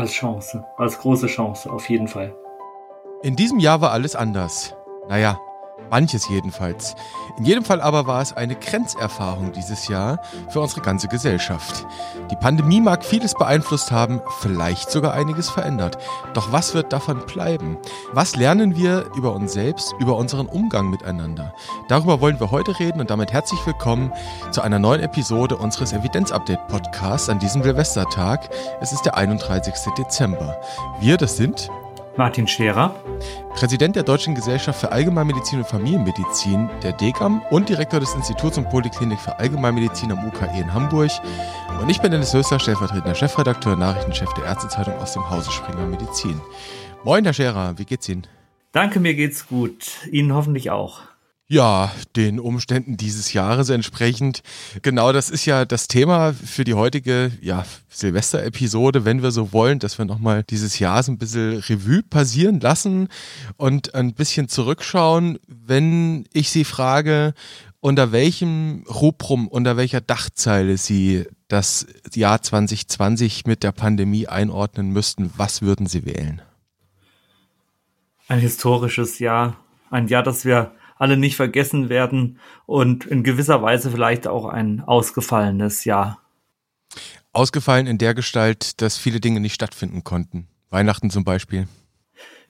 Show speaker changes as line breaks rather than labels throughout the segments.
Als Chance, als große Chance, auf jeden Fall.
In diesem Jahr war alles anders. Naja, Manches jedenfalls. In jedem Fall aber war es eine Grenzerfahrung dieses Jahr für unsere ganze Gesellschaft. Die Pandemie mag vieles beeinflusst haben, vielleicht sogar einiges verändert. Doch was wird davon bleiben? Was lernen wir über uns selbst, über unseren Umgang miteinander? Darüber wollen wir heute reden und damit herzlich willkommen zu einer neuen Episode unseres Evidenz-Update-Podcasts an diesem Silvestertag. Es ist der 31. Dezember. Wir, das sind
Martin Scherer,
Präsident der Deutschen Gesellschaft für Allgemeinmedizin und Familienmedizin, der DGAM und Direktor des Instituts und Poliklinik für Allgemeinmedizin am UKE in Hamburg. Und ich bin Dennis Höster, stellvertretender Chefredakteur und Nachrichtenchef der Ärztezeitung aus dem Hause Springer Medizin. Moin, Herr Scherer, wie geht's Ihnen?
Danke, mir geht's gut. Ihnen hoffentlich auch.
Ja, den Umständen dieses Jahres entsprechend. Genau, das ist ja das Thema für die heutige ja, Silvester-Episode, wenn wir so wollen, dass wir nochmal dieses Jahr so ein bisschen Revue passieren lassen und ein bisschen zurückschauen. Wenn ich Sie frage, unter welchem Rubrum, unter welcher Dachzeile Sie das Jahr 2020 mit der Pandemie einordnen müssten, was würden Sie wählen?
Ein historisches Jahr. Ein Jahr, das wir alle nicht vergessen werden und in gewisser Weise vielleicht auch ein ausgefallenes Jahr.
Ausgefallen in der Gestalt, dass viele Dinge nicht stattfinden konnten. Weihnachten zum Beispiel.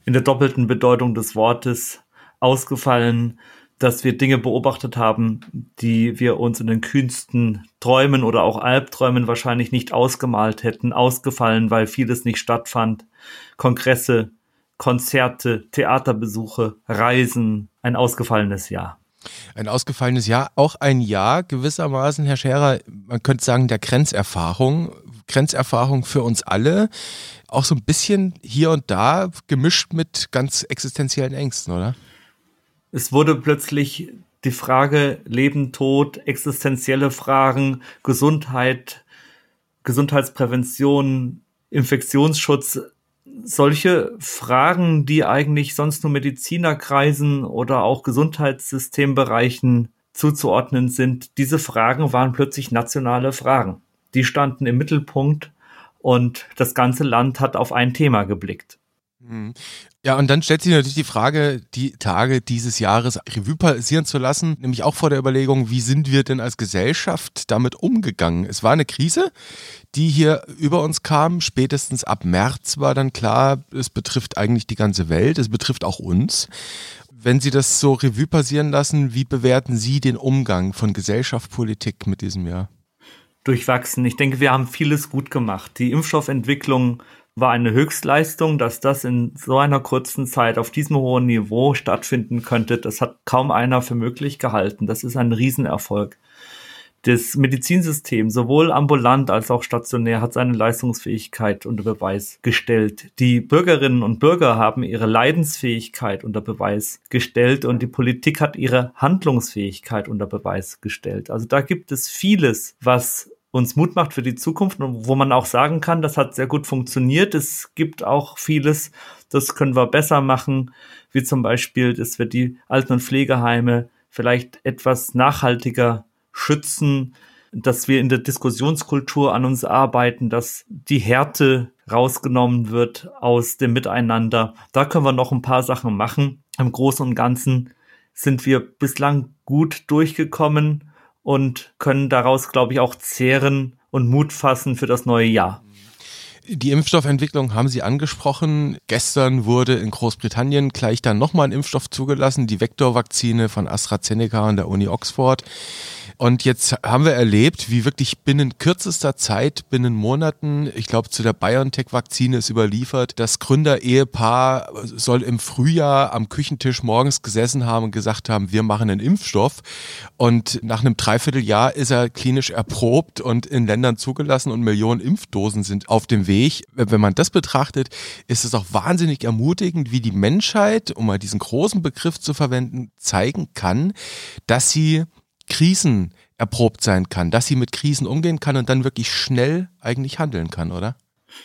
In der doppelten Bedeutung des Wortes ausgefallen, dass wir Dinge beobachtet haben, die wir uns in den kühnsten Träumen oder auch Albträumen wahrscheinlich nicht ausgemalt hätten, ausgefallen, weil vieles nicht stattfand. Kongresse, Konzerte, Theaterbesuche, Reisen, ein ausgefallenes Jahr.
Ein ausgefallenes Jahr, auch ein Jahr gewissermaßen, Herr Scherer, man könnte sagen, der Grenzerfahrung. Grenzerfahrung für uns alle, auch so ein bisschen hier und da gemischt mit ganz existenziellen Ängsten, oder?
Es wurde plötzlich die Frage Leben, Tod, existenzielle Fragen, Gesundheit, Gesundheitsprävention, Infektionsschutz solche Fragen, die eigentlich sonst nur Medizinerkreisen oder auch Gesundheitssystembereichen zuzuordnen sind, diese Fragen waren plötzlich nationale Fragen. Die standen im Mittelpunkt und das ganze Land hat auf ein Thema geblickt.
Ja, und dann stellt sich natürlich die Frage, die Tage dieses Jahres Revue passieren zu lassen, nämlich auch vor der Überlegung, wie sind wir denn als Gesellschaft damit umgegangen? Es war eine Krise, die hier über uns kam. Spätestens ab März war dann klar, es betrifft eigentlich die ganze Welt, es betrifft auch uns. Wenn Sie das so Revue passieren lassen, wie bewerten Sie den Umgang von Gesellschaft, Politik mit diesem Jahr?
Durchwachsen. Ich denke, wir haben vieles gut gemacht. Die Impfstoffentwicklung war eine Höchstleistung, dass das in so einer kurzen Zeit auf diesem hohen Niveau stattfinden könnte. Das hat kaum einer für möglich gehalten. Das ist ein Riesenerfolg. Das Medizinsystem, sowohl ambulant als auch stationär, hat seine Leistungsfähigkeit unter Beweis gestellt. Die Bürgerinnen und Bürger haben ihre Leidensfähigkeit unter Beweis gestellt und die Politik hat ihre Handlungsfähigkeit unter Beweis gestellt. Also da gibt es vieles, was uns Mut macht für die Zukunft und wo man auch sagen kann, das hat sehr gut funktioniert. Es gibt auch vieles, das können wir besser machen, wie zum Beispiel, dass wir die Alten- und Pflegeheime vielleicht etwas nachhaltiger schützen, dass wir in der Diskussionskultur an uns arbeiten, dass die Härte rausgenommen wird aus dem Miteinander. Da können wir noch ein paar Sachen machen. Im Großen und Ganzen sind wir bislang gut durchgekommen und können daraus, glaube ich, auch zehren und Mut fassen für das neue Jahr.
Die Impfstoffentwicklung haben Sie angesprochen. Gestern wurde in Großbritannien gleich dann nochmal ein Impfstoff zugelassen, die Vektorvakzine von AstraZeneca an der Uni Oxford. Und jetzt haben wir erlebt, wie wirklich binnen kürzester Zeit, binnen Monaten, ich glaube zu der BioNTech-Vakzine ist überliefert, das Gründer-Ehepaar soll im Frühjahr am Küchentisch morgens gesessen haben und gesagt haben, wir machen einen Impfstoff. Und nach einem Dreivierteljahr ist er klinisch erprobt und in Ländern zugelassen und Millionen Impfdosen sind auf dem Weg. Wenn man das betrachtet, ist es auch wahnsinnig ermutigend, wie die Menschheit, um mal diesen großen Begriff zu verwenden, zeigen kann, dass sie Krisen erprobt sein kann, dass sie mit Krisen umgehen kann und dann wirklich schnell eigentlich handeln kann, oder?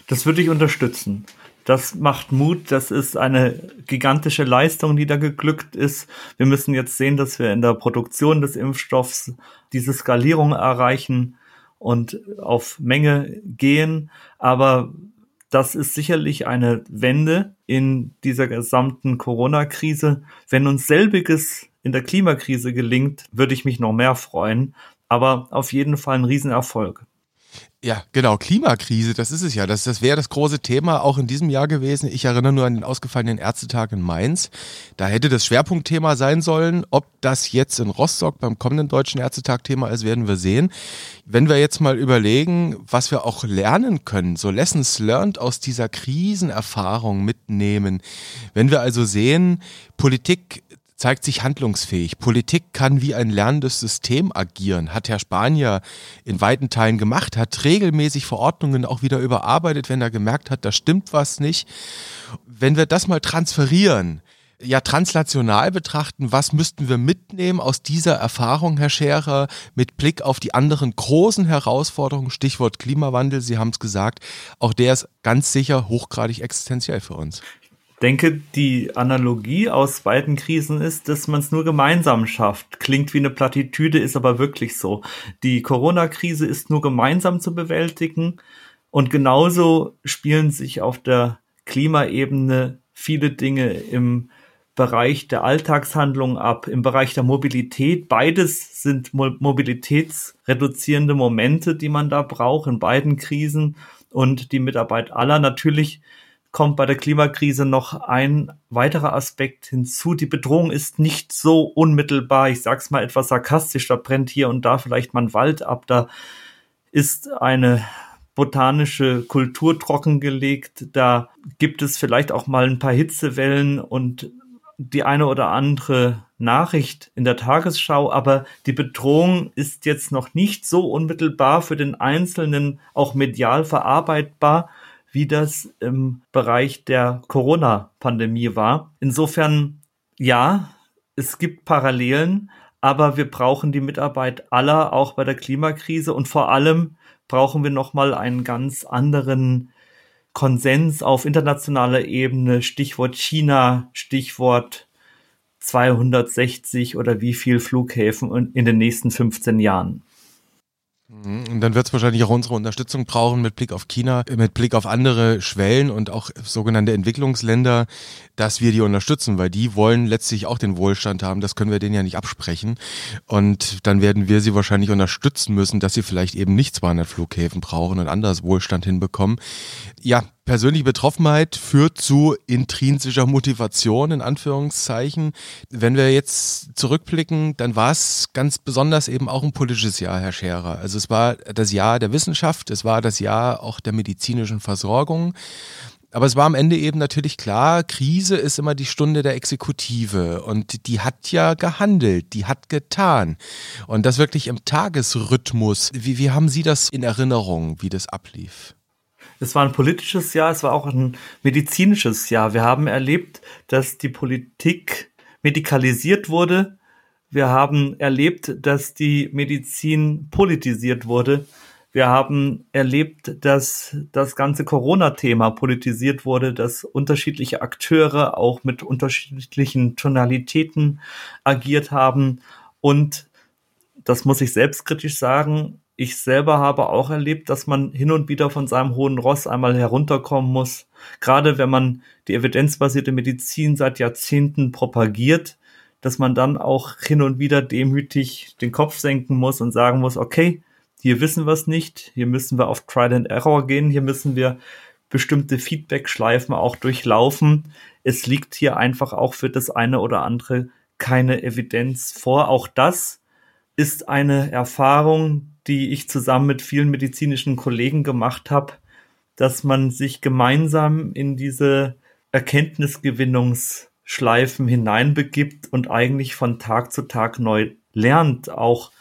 Das würde ich unterstützen. Das macht Mut. Das ist eine gigantische Leistung, die da geglückt ist. Wir müssen jetzt sehen, dass wir in der Produktion des Impfstoffs diese Skalierung erreichen und auf Menge gehen. Aber das ist sicherlich eine Wende in dieser gesamten Corona-Krise. Wenn uns selbiges in der Klimakrise gelingt, würde ich mich noch mehr freuen. Aber auf jeden Fall ein Riesenerfolg.
Ja, genau, Klimakrise, das ist es ja. Das, das wäre das große Thema auch in diesem Jahr gewesen. Ich erinnere nur an den ausgefallenen Ärztetag in Mainz. Da hätte das Schwerpunktthema sein sollen. Ob das jetzt in Rostock beim kommenden Deutschen Ärztetag Thema ist, werden wir sehen. Wenn wir jetzt mal überlegen, was wir auch lernen können, so Lessons learned aus dieser Krisenerfahrung mitnehmen. Wenn wir also sehen, Politik zeigt sich handlungsfähig. Politik kann wie ein lernendes System agieren, hat Herr Spanier in weiten Teilen gemacht, hat regelmäßig Verordnungen auch wieder überarbeitet, wenn er gemerkt hat, da stimmt was nicht. Wenn wir das mal transferieren, ja translational betrachten, was müssten wir mitnehmen aus dieser Erfahrung, Herr Scherer, mit Blick auf die anderen großen Herausforderungen, Stichwort Klimawandel, Sie haben es gesagt, auch der ist ganz sicher hochgradig existenziell für uns
denke, die Analogie aus beiden Krisen ist, dass man es nur gemeinsam schafft. Klingt wie eine Plattitüde, ist aber wirklich so. Die Corona-Krise ist nur gemeinsam zu bewältigen und genauso spielen sich auf der Klimaebene viele Dinge im Bereich der Alltagshandlung ab, im Bereich der Mobilität. Beides sind mobilitätsreduzierende Momente, die man da braucht in beiden Krisen und die Mitarbeit aller. Natürlich kommt bei der Klimakrise noch ein weiterer Aspekt hinzu. Die Bedrohung ist nicht so unmittelbar. Ich sag's mal etwas sarkastisch. Da brennt hier und da vielleicht mal ein Wald ab. Da ist eine botanische Kultur trockengelegt. Da gibt es vielleicht auch mal ein paar Hitzewellen und die eine oder andere Nachricht in der Tagesschau, aber die Bedrohung ist jetzt noch nicht so unmittelbar für den Einzelnen auch medial verarbeitbar, wie das im Bereich der Corona-Pandemie war. Insofern, ja, es gibt Parallelen, aber wir brauchen die Mitarbeit aller, auch bei der Klimakrise und vor allem brauchen wir nochmal einen ganz anderen Konsens auf internationaler Ebene, Stichwort China, Stichwort 260 oder wie viel Flughäfen in den nächsten 15 Jahren.
Mhm. Und dann wird es wahrscheinlich auch unsere Unterstützung brauchen mit Blick auf China, mit Blick auf andere Schwellen und auch sogenannte Entwicklungsländer, dass wir die unterstützen, weil die wollen letztlich auch den Wohlstand haben. Das können wir denen ja nicht absprechen. Und dann werden wir sie wahrscheinlich unterstützen müssen, dass sie vielleicht eben nicht 200 Flughäfen brauchen und anderes Wohlstand hinbekommen. Ja, persönliche Betroffenheit führt zu intrinsischer Motivation, in Anführungszeichen. Wenn wir jetzt zurückblicken, dann war es ganz besonders eben auch ein politisches Jahr, Herr Scherer. Also es war das Jahr der Wissenschaft, es war das Jahr auch der medizinischen Versorgung. Aber es war am Ende eben natürlich klar, Krise ist immer die Stunde der Exekutive und die hat ja gehandelt, die hat getan. Und das wirklich im Tagesrhythmus. Wie, wie haben Sie das in Erinnerung, wie das ablief?
Es war ein politisches Jahr, es war auch ein medizinisches Jahr. Wir haben erlebt, dass die Politik medikalisiert wurde. Wir haben erlebt, dass die Medizin politisiert wurde. Wir haben erlebt, dass das ganze Corona-Thema politisiert wurde, dass unterschiedliche Akteure auch mit unterschiedlichen Tonalitäten agiert haben. Und das muss ich selbstkritisch sagen, ich selber habe auch erlebt, dass man hin und wieder von seinem hohen Ross einmal herunterkommen muss. Gerade wenn man die evidenzbasierte Medizin seit Jahrzehnten propagiert, dass man dann auch hin und wieder demütig den Kopf senken muss und sagen muss, okay, hier wissen wir es nicht, hier müssen wir auf Trial and Error gehen, hier müssen wir bestimmte Feedback-Schleifen auch durchlaufen. Es liegt hier einfach auch für das eine oder andere keine Evidenz vor. Auch das ist eine Erfahrung, die ich zusammen mit vielen medizinischen Kollegen gemacht habe, dass man sich gemeinsam in diese Erkenntnisgewinnungsschleifen hineinbegibt und eigentlich von Tag zu Tag neu lernt, auch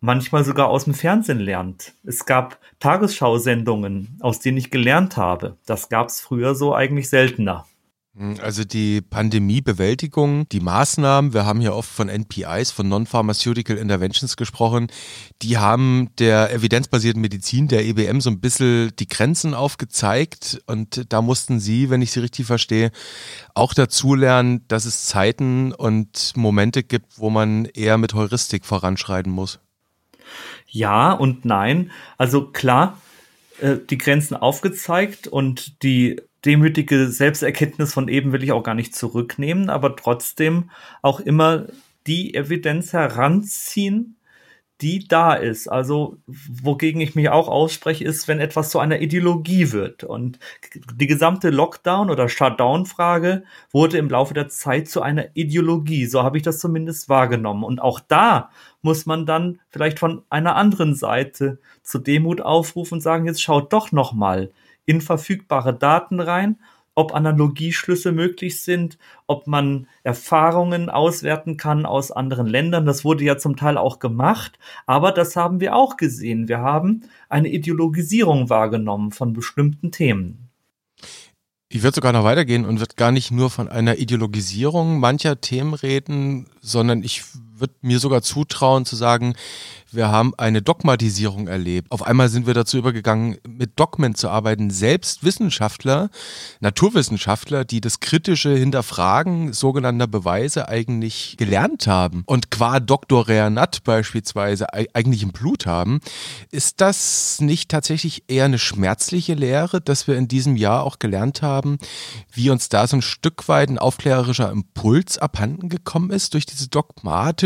manchmal sogar aus dem Fernsehen lernt. Es gab Tagesschausendungen, aus denen ich gelernt habe. Das gab es früher so eigentlich seltener.
Hm, also die Pandemiebewältigung, die Maßnahmen, wir haben hier oft von NPIs, von Non-Pharmaceutical Interventions gesprochen, die haben der evidenzbasierten Medizin, der EBM, so ein bisschen die Grenzen aufgezeigt und da mussten Sie, wenn ich Sie richtig verstehe, auch dazulernen, dass es Zeiten und Momente gibt, wo man eher mit Heuristik voranschreiten muss.
Ja und nein. Also klar, äh, die Grenzen aufgezeigt und die demütige Selbsterkenntnis von eben will ich auch gar nicht zurücknehmen, aber trotzdem auch immer die Evidenz heranziehen, die da ist. Also wogegen ich mich auch ausspreche, ist, wenn etwas zu einer Ideologie wird. Und die gesamte Lockdown- oder Shutdown-Frage wurde im Laufe der Zeit zu einer Ideologie. So habe ich das zumindest wahrgenommen. Und auch da muss man dann vielleicht von einer anderen Seite zu Demut aufrufen und sagen, jetzt schaut doch noch mal in verfügbare Daten rein ob Analogieschlüsse möglich sind, ob man Erfahrungen auswerten kann aus anderen Ländern. Das wurde ja zum Teil auch gemacht, aber das haben wir auch gesehen. Wir haben eine Ideologisierung wahrgenommen von bestimmten Themen.
Ich würde sogar noch weitergehen und würde gar nicht nur von einer Ideologisierung mancher Themen reden, sondern ich würde mir sogar zutrauen zu sagen, wir haben eine Dogmatisierung erlebt. Auf einmal sind wir dazu übergegangen, mit Dogmen zu arbeiten. Selbst Wissenschaftler, Naturwissenschaftler, die das kritische Hinterfragen sogenannter Beweise eigentlich gelernt haben und qua Dr. Reanat beispielsweise eigentlich im Blut haben, ist das nicht tatsächlich eher eine schmerzliche Lehre, dass wir in diesem Jahr auch gelernt haben, wie uns da so ein Stück weit ein aufklärerischer Impuls abhanden gekommen ist durch diese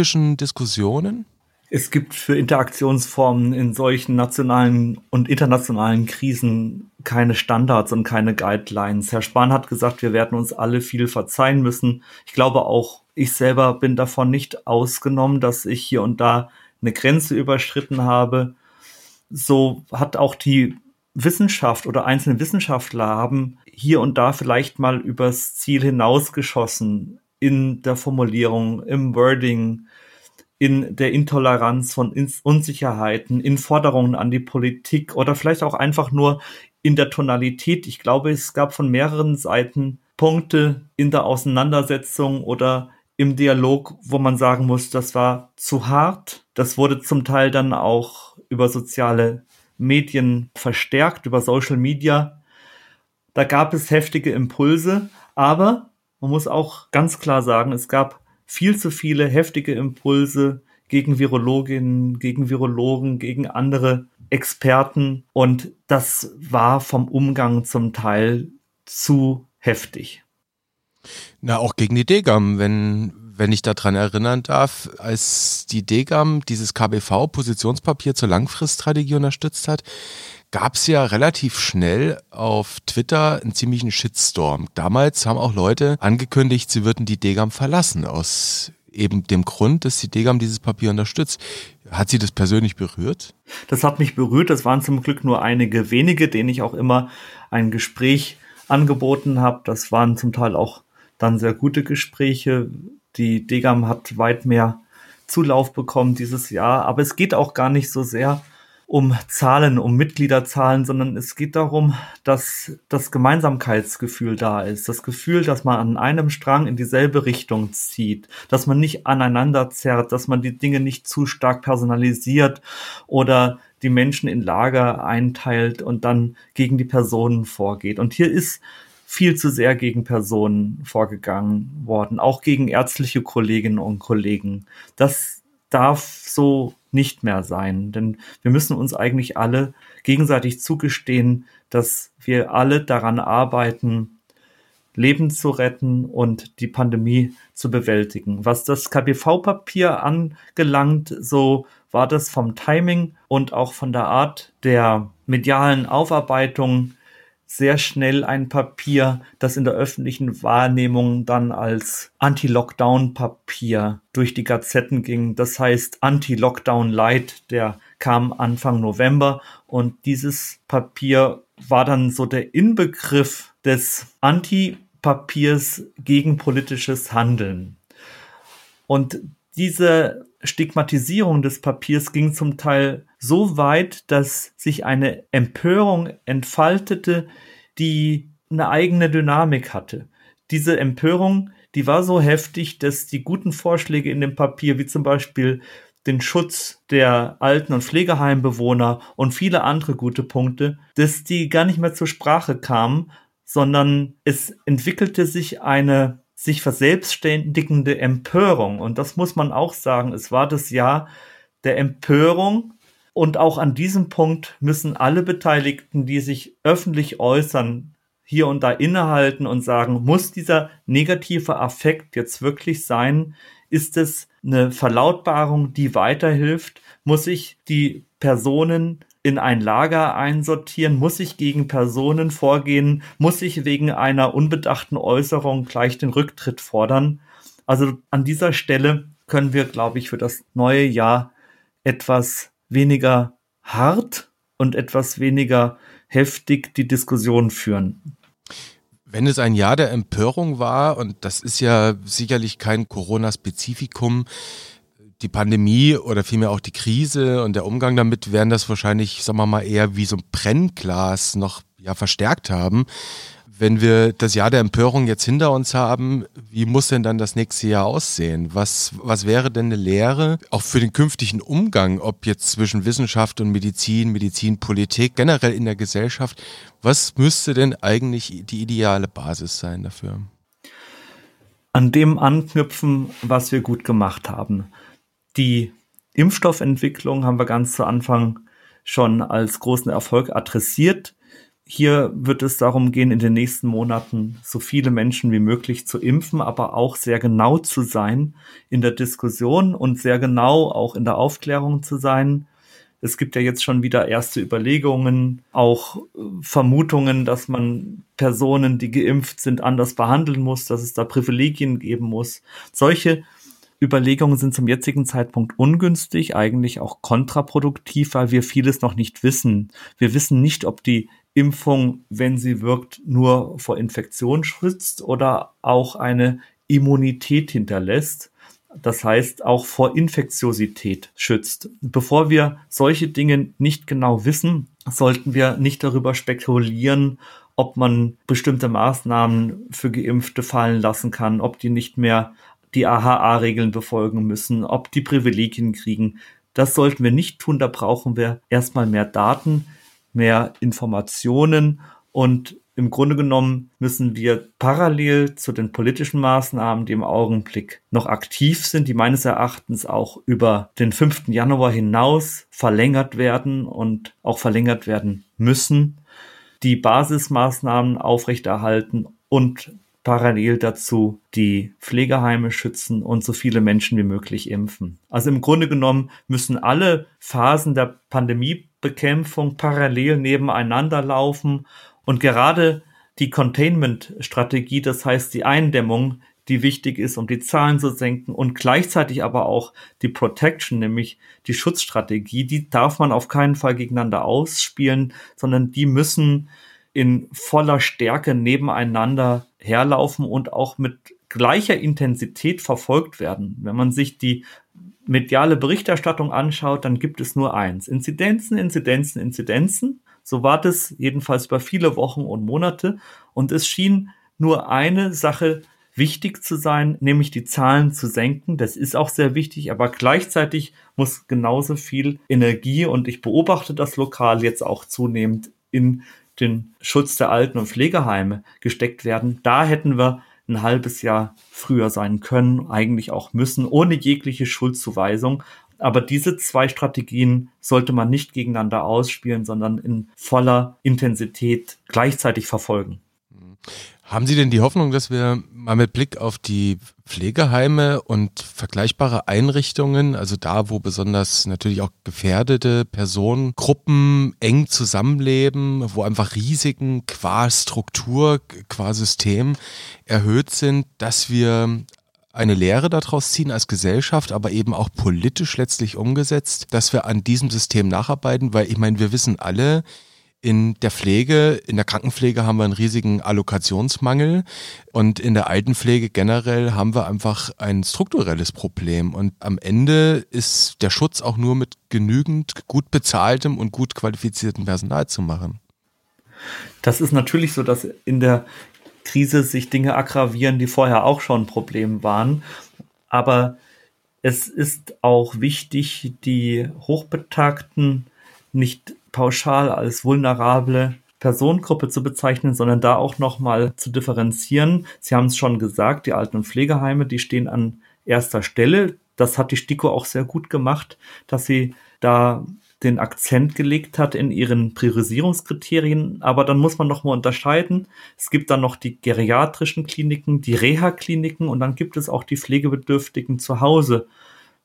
dogmatischen Diskussionen?
Es gibt für Interaktionsformen in solchen nationalen und internationalen Krisen keine Standards und keine Guidelines. Herr Spahn hat gesagt, wir werden uns alle viel verzeihen müssen. Ich glaube auch, ich selber bin davon nicht ausgenommen, dass ich hier und da eine Grenze überschritten habe. So hat auch die Wissenschaft oder einzelne Wissenschaftler haben hier und da vielleicht mal übers Ziel hinausgeschossen in der Formulierung, im Wording, in der Intoleranz von Unsicherheiten, in Forderungen an die Politik oder vielleicht auch einfach nur in der Tonalität. Ich glaube, es gab von mehreren Seiten Punkte in der Auseinandersetzung oder im Dialog, wo man sagen muss, das war zu hart. Das wurde zum Teil dann auch über soziale Medien verstärkt, über Social Media. Da gab es heftige Impulse, aber man muss auch ganz klar sagen, es gab viel zu viele heftige Impulse gegen Virologinnen, gegen Virologen, gegen andere Experten und das war vom Umgang zum Teil zu heftig.
Na, auch gegen die Degam, wenn, wenn ich daran erinnern darf, als die Degam dieses KBV-Positionspapier zur Langfriststrategie unterstützt hat, gab es ja relativ schnell auf Twitter einen ziemlichen Shitstorm. Damals haben auch Leute angekündigt, sie würden die Degam verlassen, aus eben dem Grund, dass die Degam dieses Papier unterstützt. Hat sie das persönlich berührt?
Das hat mich berührt. Das waren zum Glück nur einige wenige, denen ich auch immer ein Gespräch angeboten habe. Das waren zum Teil auch dann sehr gute Gespräche. Die Degam hat weit mehr Zulauf bekommen dieses Jahr. Aber es geht auch gar nicht so sehr um Zahlen, um Mitgliederzahlen, sondern es geht darum, dass das Gemeinsamkeitsgefühl da ist. Das Gefühl, dass man an einem Strang in dieselbe Richtung zieht, dass man nicht aneinander zerrt, dass man die Dinge nicht zu stark personalisiert oder die Menschen in Lager einteilt und dann gegen die Personen vorgeht. Und hier ist viel zu sehr gegen Personen vorgegangen worden, auch gegen ärztliche Kolleginnen und Kollegen. Das darf so nicht mehr sein. Denn wir müssen uns eigentlich alle gegenseitig zugestehen, dass wir alle daran arbeiten, Leben zu retten und die Pandemie zu bewältigen. Was das KBV-Papier angelangt, so war das vom Timing und auch von der Art der medialen Aufarbeitung sehr schnell ein Papier, das in der öffentlichen Wahrnehmung dann als Anti-Lockdown-Papier durch die Gazetten ging. Das heißt Anti-Lockdown Light, der kam Anfang November und dieses Papier war dann so der Inbegriff des Anti-Papiers gegen politisches Handeln. Und diese Stigmatisierung des Papiers ging zum Teil so weit, dass sich eine Empörung entfaltete, die eine eigene Dynamik hatte. Diese Empörung, die war so heftig, dass die guten Vorschläge in dem Papier, wie zum Beispiel den Schutz der Alten- und Pflegeheimbewohner und viele andere gute Punkte, dass die gar nicht mehr zur Sprache kamen, sondern es entwickelte sich eine sich verselbstständigende Empörung. Und das muss man auch sagen. Es war das Jahr der Empörung Und auch an diesem Punkt müssen alle Beteiligten, die sich öffentlich äußern, hier und da innehalten und sagen, muss dieser negative Affekt jetzt wirklich sein? Ist es eine Verlautbarung, die weiterhilft? Muss ich die Personen in ein Lager einsortieren? Muss ich gegen Personen vorgehen? Muss ich wegen einer unbedachten Äußerung gleich den Rücktritt fordern? Also an dieser Stelle können wir, glaube ich, für das neue Jahr etwas weniger hart und etwas weniger heftig die Diskussion führen.
Wenn es ein Jahr der Empörung war, und das ist ja sicherlich kein Corona-Spezifikum, die Pandemie oder vielmehr auch die Krise und der Umgang damit werden das wahrscheinlich, sagen wir mal, eher wie so ein Brennglas noch ja verstärkt haben. Wenn wir das Jahr der Empörung jetzt hinter uns haben, wie muss denn dann das nächste Jahr aussehen? Was, was wäre denn eine Lehre, auch für den künftigen Umgang, ob jetzt zwischen Wissenschaft und Medizin, Medizinpolitik, generell in der Gesellschaft? Was müsste denn eigentlich die ideale Basis sein dafür?
An dem anknüpfen, was wir gut gemacht haben. Die Impfstoffentwicklung haben wir ganz zu Anfang schon als großen Erfolg adressiert. Hier wird es darum gehen, in den nächsten Monaten so viele Menschen wie möglich zu impfen, aber auch sehr genau zu sein in der Diskussion und sehr genau auch in der Aufklärung zu sein. Es gibt ja jetzt schon wieder erste Überlegungen, auch äh, Vermutungen, dass man Personen, die geimpft sind, anders behandeln muss, dass es da Privilegien geben muss. Solche Überlegungen sind zum jetzigen Zeitpunkt ungünstig, eigentlich auch kontraproduktiv, weil wir vieles noch nicht wissen. Wir wissen nicht, ob die Impfung, wenn sie wirkt, nur vor Infektion schützt oder auch eine Immunität hinterlässt. Das heißt, auch vor Infektiosität schützt. Bevor wir solche Dinge nicht genau wissen, sollten wir nicht darüber spekulieren, ob man bestimmte Maßnahmen für Geimpfte fallen lassen kann, ob die nicht mehr die AHA-Regeln befolgen müssen, ob die Privilegien kriegen. Das sollten wir nicht tun. Da brauchen wir erstmal mehr Daten, mehr Informationen und im Grunde genommen müssen wir parallel zu den politischen Maßnahmen, die im Augenblick noch aktiv sind, die meines Erachtens auch über den 5. Januar hinaus verlängert werden und auch verlängert werden müssen, die Basismaßnahmen aufrechterhalten und parallel dazu die Pflegeheime schützen und so viele Menschen wie möglich impfen. Also im Grunde genommen müssen alle Phasen der Pandemiebekämpfung parallel nebeneinander laufen und gerade die Containment-Strategie, das heißt die Eindämmung, die wichtig ist, um die Zahlen zu senken und gleichzeitig aber auch die Protection, nämlich die Schutzstrategie, die darf man auf keinen Fall gegeneinander ausspielen, sondern die müssen in voller Stärke nebeneinander herlaufen und auch mit gleicher Intensität verfolgt werden. Wenn man sich die mediale Berichterstattung anschaut, dann gibt es nur eins. Inzidenzen, Inzidenzen, Inzidenzen. So war das jedenfalls über viele Wochen und Monate. Und es schien nur eine Sache wichtig zu sein, nämlich die Zahlen zu senken. Das ist auch sehr wichtig, aber gleichzeitig muss genauso viel Energie und ich beobachte das lokal jetzt auch zunehmend in den Schutz der Alten- und Pflegeheime gesteckt werden. Da hätten wir ein halbes Jahr früher sein können, eigentlich auch müssen, ohne jegliche Schuldzuweisung. Aber diese zwei Strategien sollte man nicht gegeneinander ausspielen, sondern in voller Intensität gleichzeitig verfolgen.
Haben Sie denn die Hoffnung, dass wir mal mit Blick auf die Pflegeheime und vergleichbare Einrichtungen, also da, wo besonders natürlich auch gefährdete Personengruppen eng zusammenleben, wo einfach Risiken qua Struktur, qua System erhöht sind, dass wir eine Lehre daraus ziehen als Gesellschaft, aber eben auch politisch letztlich umgesetzt, dass wir an diesem System nacharbeiten, weil ich meine, wir wissen alle, in der Pflege, in der Krankenpflege haben wir einen riesigen Allokationsmangel und in der Altenpflege generell haben wir einfach ein strukturelles Problem. Und am Ende ist der Schutz auch nur mit genügend gut bezahltem und gut qualifiziertem Personal zu machen.
Das ist natürlich so, dass in der Krise sich Dinge aggravieren, die vorher auch schon ein Problem waren. Aber es ist auch wichtig, die Hochbetagten nicht pauschal als vulnerable Personengruppe zu bezeichnen, sondern da auch nochmal zu differenzieren. Sie haben es schon gesagt, die Alten- und Pflegeheime, die stehen an erster Stelle. Das hat die STIKO auch sehr gut gemacht, dass sie da den Akzent gelegt hat in ihren Priorisierungskriterien. Aber dann muss man noch mal unterscheiden. Es gibt dann noch die geriatrischen Kliniken, die Reha-Kliniken und dann gibt es auch die Pflegebedürftigen zu Hause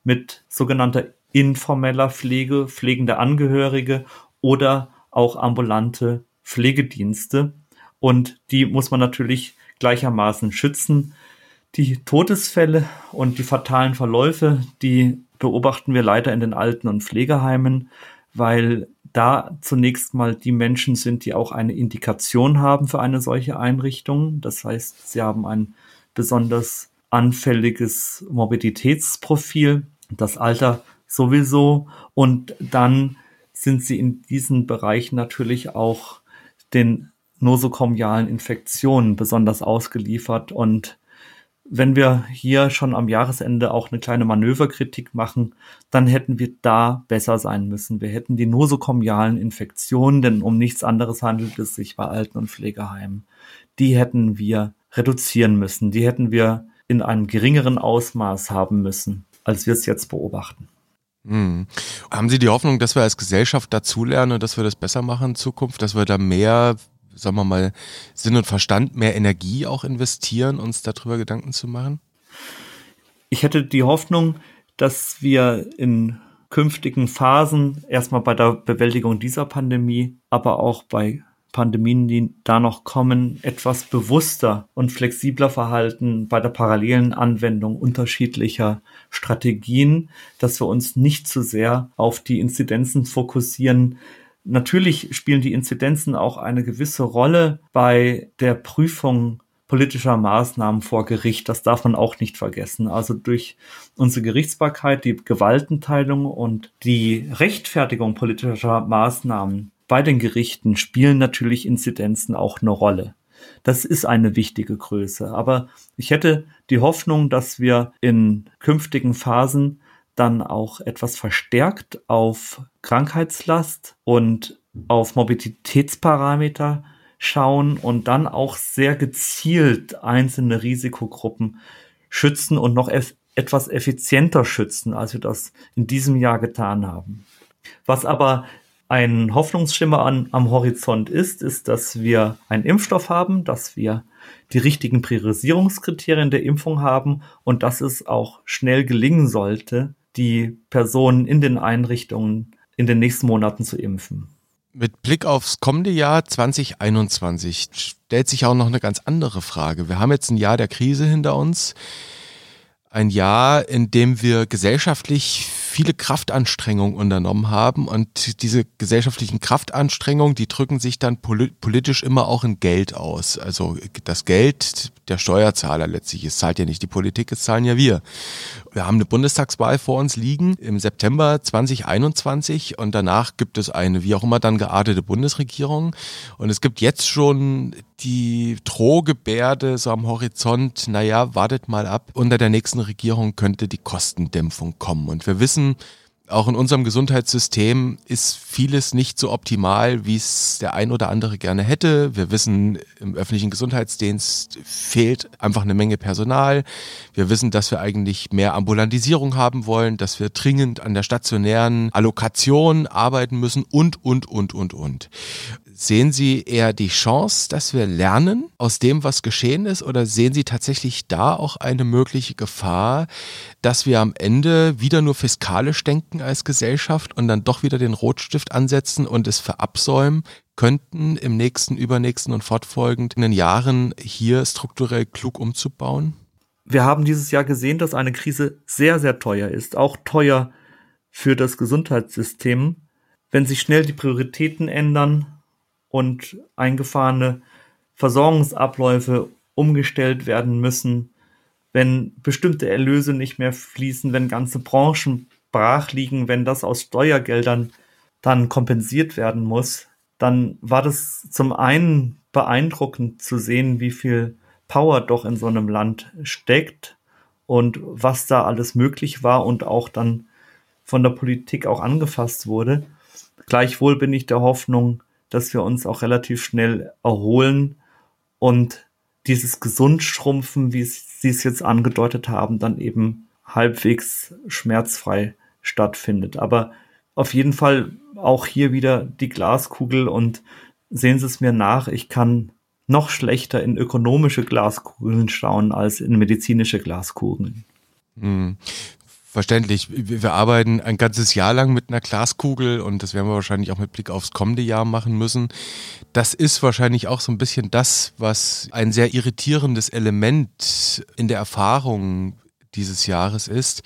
mit sogenannter informeller Pflege, pflegende Angehörige oder auch ambulante Pflegedienste. Und die muss man natürlich gleichermaßen schützen. Die Todesfälle und die fatalen Verläufe, die beobachten wir leider in den Alten- und Pflegeheimen, weil da zunächst mal die Menschen sind, die auch eine Indikation haben für eine solche Einrichtung. Das heißt, sie haben ein besonders anfälliges Morbiditätsprofil, das Alter sowieso und dann sind sie in diesen Bereichen natürlich auch den nosokomialen Infektionen besonders ausgeliefert und wenn wir hier schon am Jahresende auch eine kleine Manöverkritik machen, dann hätten wir da besser sein müssen. Wir hätten die nosokomialen Infektionen, denn um nichts anderes handelt es sich bei Alten- und Pflegeheimen, die hätten wir reduzieren müssen. Die hätten wir in einem geringeren Ausmaß haben müssen, als wir es jetzt beobachten.
Hm. Haben Sie die Hoffnung, dass wir als Gesellschaft dazulernen und dass wir das besser machen in Zukunft, dass wir da mehr sagen wir mal, Sinn und Verstand, mehr Energie auch investieren, uns darüber Gedanken zu machen?
Ich hätte die Hoffnung, dass wir in künftigen Phasen erstmal bei der Bewältigung dieser Pandemie, aber auch bei Pandemien, die da noch kommen, etwas bewusster und flexibler verhalten bei der parallelen Anwendung unterschiedlicher Strategien, dass wir uns nicht zu sehr auf die Inzidenzen fokussieren, Natürlich spielen die Inzidenzen auch eine gewisse Rolle bei der Prüfung politischer Maßnahmen vor Gericht. Das darf man auch nicht vergessen. Also durch unsere Gerichtsbarkeit, die Gewaltenteilung und die Rechtfertigung politischer Maßnahmen bei den Gerichten spielen natürlich Inzidenzen auch eine Rolle. Das ist eine wichtige Größe. Aber ich hätte die Hoffnung, dass wir in künftigen Phasen dann auch etwas verstärkt auf Krankheitslast und auf Mobilitätsparameter schauen und dann auch sehr gezielt einzelne Risikogruppen schützen und noch eff etwas effizienter schützen, als wir das in diesem Jahr getan haben. Was aber ein Hoffnungsschimmer an, am Horizont ist, ist, dass wir einen Impfstoff haben, dass wir die richtigen Priorisierungskriterien der Impfung haben und dass es auch schnell gelingen sollte, die Personen in den Einrichtungen in den nächsten Monaten zu impfen.
Mit Blick aufs kommende Jahr 2021 stellt sich auch noch eine ganz andere Frage. Wir haben jetzt ein Jahr der Krise hinter uns. Ein Jahr, in dem wir gesellschaftlich viele Kraftanstrengungen unternommen haben und diese gesellschaftlichen Kraftanstrengungen, die drücken sich dann politisch immer auch in Geld aus. Also das Geld der Steuerzahler letztlich, es zahlt ja nicht die Politik, es zahlen ja wir. Wir haben eine Bundestagswahl vor uns liegen im September 2021 und danach gibt es eine wie auch immer dann geartete Bundesregierung. Und es gibt jetzt schon die Drohgebärde so am Horizont, naja, wartet mal ab, unter der nächsten Regierung könnte die Kostendämpfung kommen. Und wir wissen, wissen, auch in unserem Gesundheitssystem ist vieles nicht so optimal, wie es der ein oder andere gerne hätte. Wir wissen, im öffentlichen Gesundheitsdienst fehlt einfach eine Menge Personal. Wir wissen, dass wir eigentlich mehr Ambulantisierung haben wollen, dass wir dringend an der stationären Allokation arbeiten müssen und, und, und, und, und. Sehen Sie eher die Chance, dass wir lernen aus dem, was geschehen ist, oder sehen Sie tatsächlich da auch eine mögliche Gefahr, dass wir am Ende wieder nur fiskalisch denken als Gesellschaft und dann doch wieder den Rotstift ansetzen und es verabsäumen könnten, im nächsten, übernächsten und fortfolgenden Jahren hier strukturell klug umzubauen?
Wir haben dieses Jahr gesehen, dass eine Krise sehr, sehr teuer ist, auch teuer für das Gesundheitssystem. Wenn sich schnell die Prioritäten ändern, und eingefahrene Versorgungsabläufe umgestellt werden müssen, wenn bestimmte Erlöse nicht mehr fließen, wenn ganze Branchen brach liegen, wenn das aus Steuergeldern dann kompensiert werden muss, dann war das zum einen beeindruckend zu sehen, wie viel Power doch in so einem Land steckt und was da alles möglich war und auch dann von der Politik auch angefasst wurde. Gleichwohl bin ich der Hoffnung, dass wir uns auch relativ schnell erholen und dieses Gesundschrumpfen, wie Sie es jetzt angedeutet haben, dann eben halbwegs schmerzfrei stattfindet. Aber auf jeden Fall auch hier wieder die Glaskugel und sehen Sie es mir nach, ich kann noch schlechter in ökonomische Glaskugeln schauen als in medizinische Glaskugeln.
Hm. Verständlich. Wir arbeiten ein ganzes Jahr lang mit einer Glaskugel und das werden wir wahrscheinlich auch mit Blick aufs kommende Jahr machen müssen. Das ist wahrscheinlich auch so ein bisschen das, was ein sehr irritierendes Element in der Erfahrung dieses Jahres ist,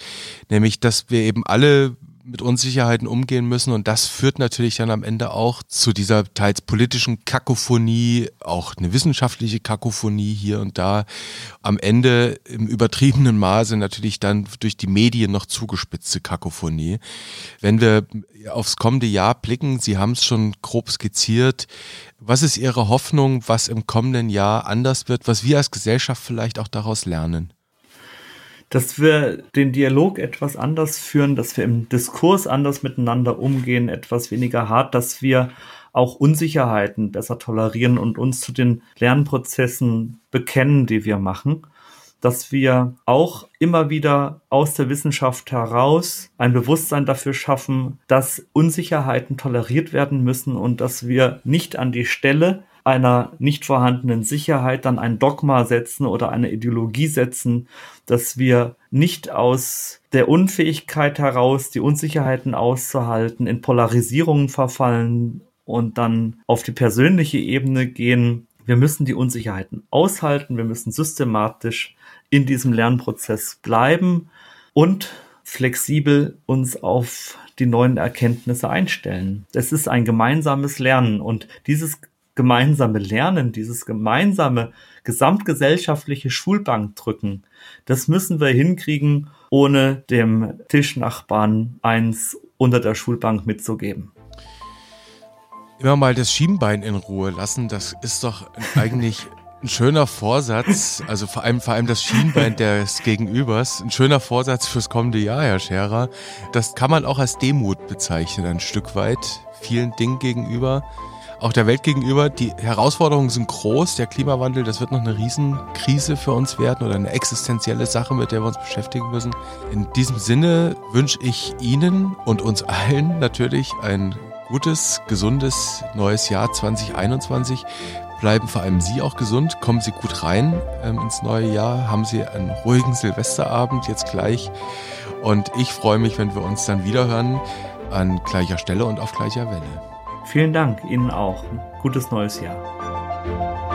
nämlich dass wir eben alle mit Unsicherheiten umgehen müssen und das führt natürlich dann am Ende auch zu dieser teils politischen Kakophonie, auch eine wissenschaftliche Kakophonie hier und da. Am Ende im übertriebenen Maße natürlich dann durch die Medien noch zugespitzte Kakophonie. Wenn wir aufs kommende Jahr blicken, Sie haben es schon grob skizziert, was ist Ihre Hoffnung, was im kommenden Jahr anders wird, was wir als Gesellschaft vielleicht auch daraus lernen?
Dass wir den Dialog etwas anders führen, dass wir im Diskurs anders miteinander umgehen, etwas weniger hart, dass wir auch Unsicherheiten besser tolerieren und uns zu den Lernprozessen bekennen, die wir machen, dass wir auch immer wieder aus der Wissenschaft heraus ein Bewusstsein dafür schaffen, dass Unsicherheiten toleriert werden müssen und dass wir nicht an die Stelle einer nicht vorhandenen Sicherheit dann ein Dogma setzen oder eine Ideologie setzen, dass wir nicht aus der Unfähigkeit heraus, die Unsicherheiten auszuhalten, in Polarisierungen verfallen und dann auf die persönliche Ebene gehen. Wir müssen die Unsicherheiten aushalten, wir müssen systematisch in diesem Lernprozess bleiben und flexibel uns auf die neuen Erkenntnisse einstellen. Es ist ein gemeinsames Lernen und dieses gemeinsame Lernen, dieses gemeinsame gesamtgesellschaftliche Schulbankdrücken, das müssen wir hinkriegen, ohne dem Tischnachbarn eins unter der Schulbank mitzugeben.
Immer mal das Schienbein in Ruhe lassen, das ist doch eigentlich ein schöner Vorsatz, also vor allem, vor allem das Schienbein des Gegenübers, ein schöner Vorsatz fürs kommende Jahr, Herr Scherer. Das kann man auch als Demut bezeichnen, ein Stück weit, vielen Dingen gegenüber auch der Welt gegenüber. Die Herausforderungen sind groß. Der Klimawandel, das wird noch eine Riesenkrise für uns werden oder eine existenzielle Sache, mit der wir uns beschäftigen müssen. In diesem Sinne wünsche ich Ihnen und uns allen natürlich ein gutes, gesundes neues Jahr 2021. Bleiben vor allem Sie auch gesund, kommen Sie gut rein ähm, ins neue Jahr, haben Sie einen ruhigen Silvesterabend jetzt gleich. Und ich freue mich, wenn wir uns dann wiederhören an gleicher Stelle und auf gleicher Welle.
Vielen Dank Ihnen auch. Gutes neues Jahr.